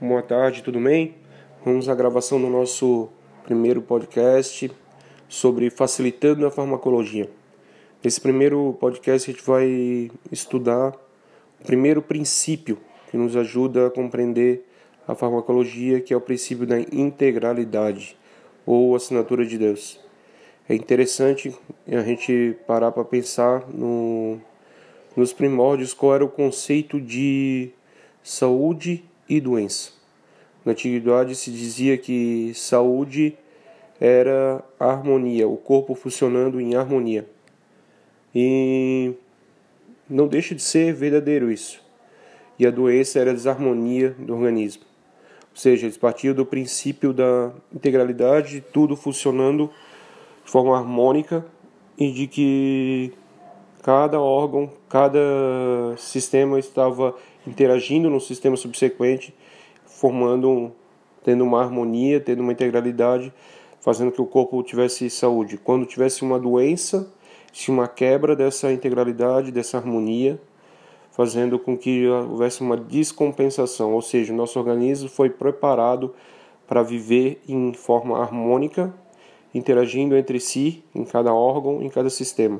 boa tarde, tudo bem? Vamos à gravação do nosso primeiro podcast sobre facilitando a farmacologia. Nesse primeiro podcast a gente vai estudar o primeiro princípio que nos ajuda a compreender a farmacologia, que é o princípio da integralidade ou assinatura de Deus. É interessante a gente parar para pensar no, nos primórdios qual era o conceito de saúde e doença. Na antiguidade se dizia que saúde era harmonia, o corpo funcionando em harmonia. E não deixa de ser verdadeiro isso. E a doença era a desarmonia do organismo. Ou seja, eles partiam do princípio da integralidade, tudo funcionando de forma harmônica e de que cada órgão, cada sistema estava interagindo no sistema subsequente, formando, tendo uma harmonia, tendo uma integralidade, fazendo que o corpo tivesse saúde. Quando tivesse uma doença, se uma quebra dessa integralidade, dessa harmonia, fazendo com que houvesse uma descompensação, ou seja, o nosso organismo foi preparado para viver em forma harmônica, interagindo entre si, em cada órgão, em cada sistema.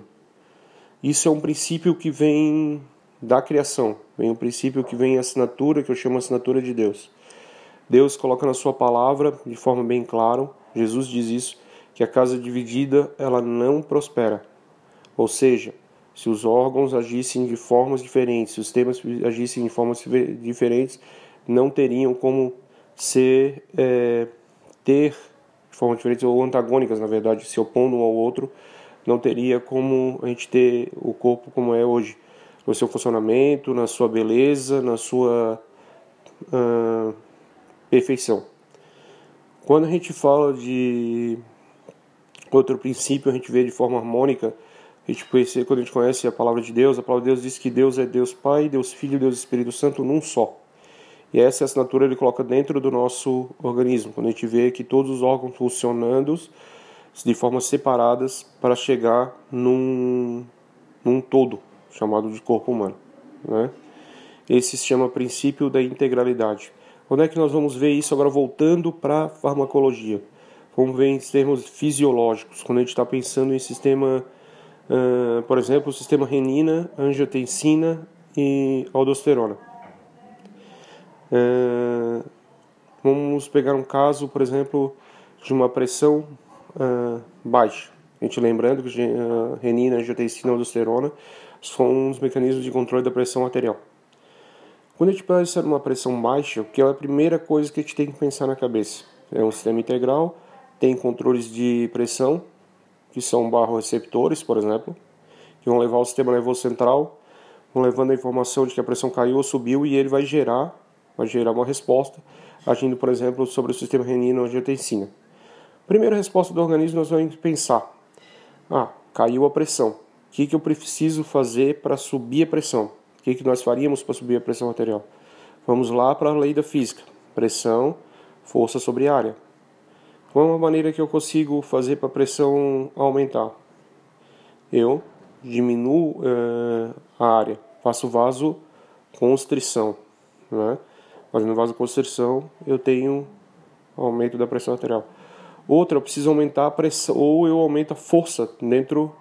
Isso é um princípio que vem da criação, vem um princípio que vem a assinatura, que eu chamo assinatura de Deus. Deus coloca na sua palavra de forma bem clara, Jesus diz isso, que a casa dividida ela não prospera. Ou seja, se os órgãos agissem de formas diferentes, se os temas agissem de formas diferentes, não teriam como ser ter de formas diferentes ou antagônicas, na verdade, se opondo um ao outro, não teria como a gente ter o corpo como é hoje, no seu funcionamento, na sua beleza, na sua uh, perfeição. Quando a gente fala de outro princípio, a gente vê de forma harmônica, a gente conhece, quando a gente conhece a palavra de Deus, a palavra de Deus diz que Deus é Deus Pai, Deus Filho, Deus Espírito Santo num só. E essa assinatura ele coloca dentro do nosso organismo, quando a gente vê que todos os órgãos funcionando de formas separadas para chegar num, num todo, chamado de corpo humano. Né? Esse se chama princípio da integralidade. Onde é que nós vamos ver isso agora voltando para a farmacologia? Vamos ver em termos fisiológicos, quando a gente está pensando em sistema, uh, por exemplo, sistema renina, angiotensina e aldosterona. Uh, vamos pegar um caso, por exemplo, de uma pressão uh, baixa. A gente lembrando que renina, angiotensina e aldosterona são os mecanismos de controle da pressão arterial. Quando a gente pensa numa pressão baixa, o que é a primeira coisa que a gente tem que pensar na cabeça? É um sistema integral, tem controles de pressão, que são barroreceptores, por exemplo, que vão levar o sistema nervoso central, vão levando a informação de que a pressão caiu ou subiu e ele vai gerar, vai gerar uma resposta, agindo, por exemplo, sobre o sistema renina-angiotensina. Primeira resposta do organismo, nós vamos pensar: ah, caiu a pressão. O que, que eu preciso fazer para subir a pressão? O que, que nós faríamos para subir a pressão arterial? Vamos lá para a lei da física: pressão, força sobre área. Qual é a maneira que eu consigo fazer para a pressão aumentar? Eu diminuo uh, a área, faço vasoconstrição. Né? Fazendo vasoconstrição, eu tenho aumento da pressão arterial. Outra, eu preciso aumentar a pressão, ou eu aumento a força dentro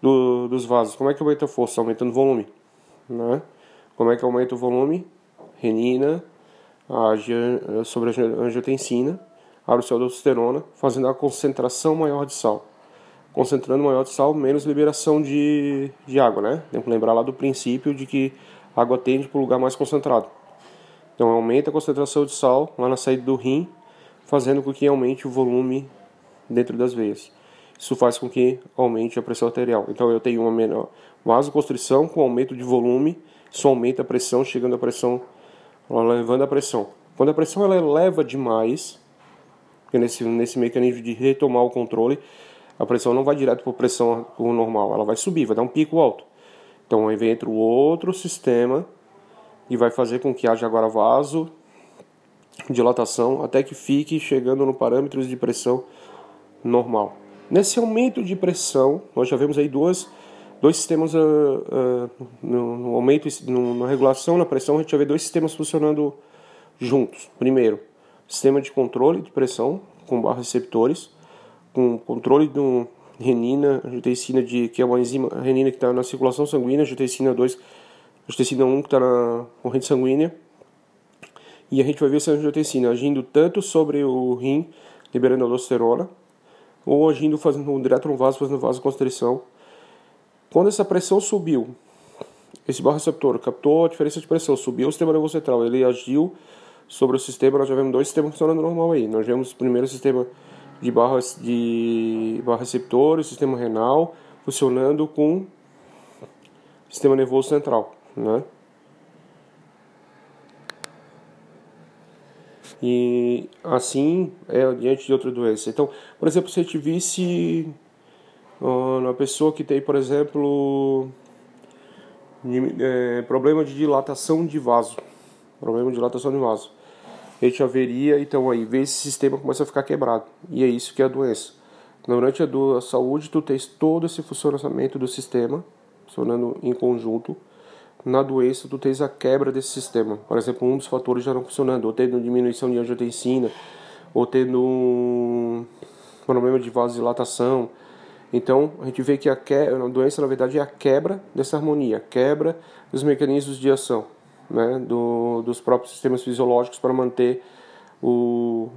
do, dos vasos. Como é que eu aumento a força? Aumentando o volume. Né? Como é que aumenta o volume? Renina, age sobre a angiotensina, abre o aldosterona, fazendo a concentração maior de sal. Concentrando maior de sal, menos liberação de, de água, né? Tem que lembrar lá do princípio de que a água tende para o lugar mais concentrado. Então aumenta a concentração de sal lá na saída do rim, fazendo com que aumente o volume dentro das veias. Isso faz com que aumente a pressão arterial. Então eu tenho uma menor vasoconstrição com aumento de volume, isso aumenta a pressão, chegando a pressão, levando a pressão. Quando a pressão ela eleva demais, nesse, nesse mecanismo de retomar o controle, a pressão não vai direto para a pressão normal, ela vai subir, vai dar um pico alto. Então aí entra o outro sistema e vai fazer com que haja agora vaso, dilatação, até que fique chegando no parâmetros de pressão normal. Nesse aumento de pressão, nós já vemos aí duas, dois sistemas uh, uh, no, no, aumento, no, na regulação na pressão, a gente já vê dois sistemas funcionando, juntos. Primeiro, sistema de controle de pressão com barra receptores, com controle do renina, angiotensina de que é uma enzima renina que está na circulação sanguínea, angiotensina 2, angiotensina 1 que está na corrente sanguínea. E a gente vai ver essa angiotensina agindo tanto sobre o rim, liberando aldosterona, ou agindo fazendo direto no vaso, fazendo vasoconstrição. Quando essa pressão subiu, esse receptor captou a diferença de pressão, subiu o sistema nervoso central, ele agiu sobre o sistema, nós já vemos dois sistemas funcionando normal aí. Nós vemos primeiro sistema de barras de barra receptor, o sistema renal funcionando com o sistema nervoso central, né? E assim é diante de outra doença. Então, por exemplo, se a gente visse uma pessoa que tem, por exemplo, é, problema de dilatação de vaso, problema de dilatação de vaso, a gente haveria, então aí, ver esse sistema começa a ficar quebrado. E é isso que é a doença. Durante a, a saúde, tu tens todo esse funcionamento do sistema, funcionando em conjunto. Na doença, tu tens a quebra desse sistema. Por exemplo, um dos fatores já não funcionando, ou tendo diminuição de angiotensina, ou tendo um problema de vasodilatação. Então, a gente vê que a, que... a doença, na verdade, é a quebra dessa harmonia, a quebra dos mecanismos de ação né, do, dos próprios sistemas fisiológicos para manter o,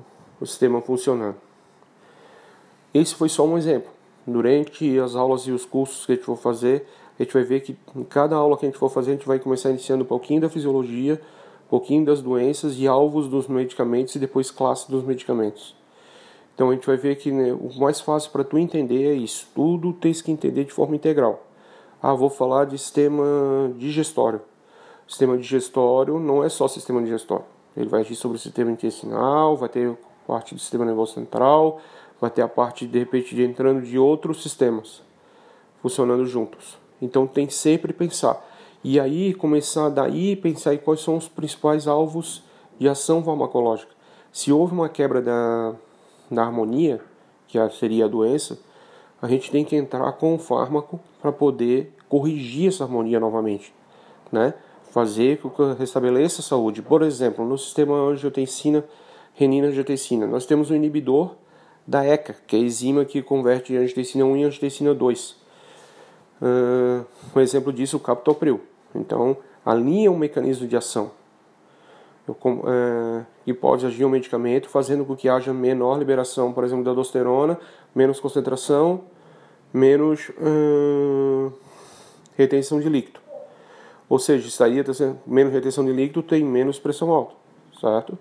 o sistema funcionando. Esse foi só um exemplo. Durante as aulas e os cursos que a gente for fazer, a gente vai ver que em cada aula que a gente for fazer, a gente vai começar iniciando um pouquinho da fisiologia, um pouquinho das doenças e alvos dos medicamentos e depois classe dos medicamentos. Então a gente vai ver que né, o mais fácil para tu entender é isso. Tudo tens que entender de forma integral. Ah, vou falar de sistema digestório. Sistema digestório não é só sistema digestório. Ele vai agir sobre o sistema intestinal, vai ter parte do sistema nervoso central, vai ter a parte de repente de entrando de outros sistemas funcionando juntos. Então tem que sempre pensar. E aí começar daí pensar em quais são os principais alvos de ação farmacológica. Se houve uma quebra da, da harmonia, que seria a doença, a gente tem que entrar com o fármaco para poder corrigir essa harmonia novamente, né? fazer com que restabeleça a saúde. Por exemplo, no sistema angiotensina, renina-angiotensina, nós temos um inibidor da ECA, que é a enzima que converte angiotensina 1 em angiotensina 2. Uh, um exemplo disso, o captopril. Então, alinha um mecanismo de ação uh, e pode agir um medicamento, fazendo com que haja menor liberação, por exemplo, da aldosterona, menos concentração, menos uh, retenção de líquido. Ou seja, estaria menos retenção de líquido, tem menos pressão alta, certo?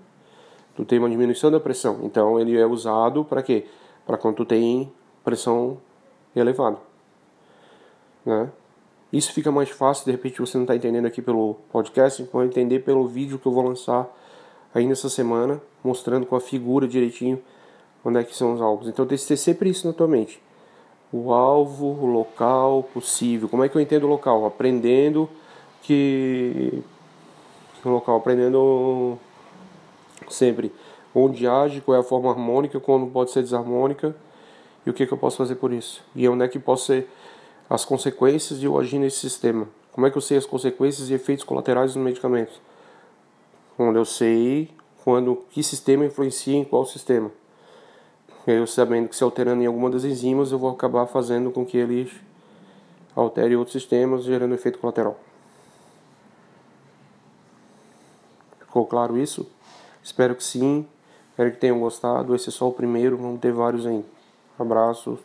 Tu tem uma diminuição da pressão. Então ele é usado para quê? Para quando tu tem pressão elevada. Né? Isso fica mais fácil, de repente você não está entendendo aqui pelo podcast, pode entender pelo vídeo que eu vou lançar ainda essa semana, mostrando com a figura direitinho onde é que são os alvos. Então tem que ter sempre isso na tua mente. O alvo, o local possível. Como é que eu entendo o local? Aprendendo que no local aprendendo sempre onde age, qual é a forma harmônica, quando pode ser desarmônica e o que, que eu posso fazer por isso. E onde é que posso ser as consequências de eu agir nesse sistema. Como é que eu sei as consequências e efeitos colaterais dos medicamentos? Onde eu sei quando que sistema influencia em qual sistema. Eu sabendo que se alterando em alguma das enzimas, eu vou acabar fazendo com que eles altere outros sistemas, gerando efeito colateral. Ficou claro isso? Espero que sim. Espero que tenham gostado. Esse é só o primeiro, vamos ter vários ainda. Abraços.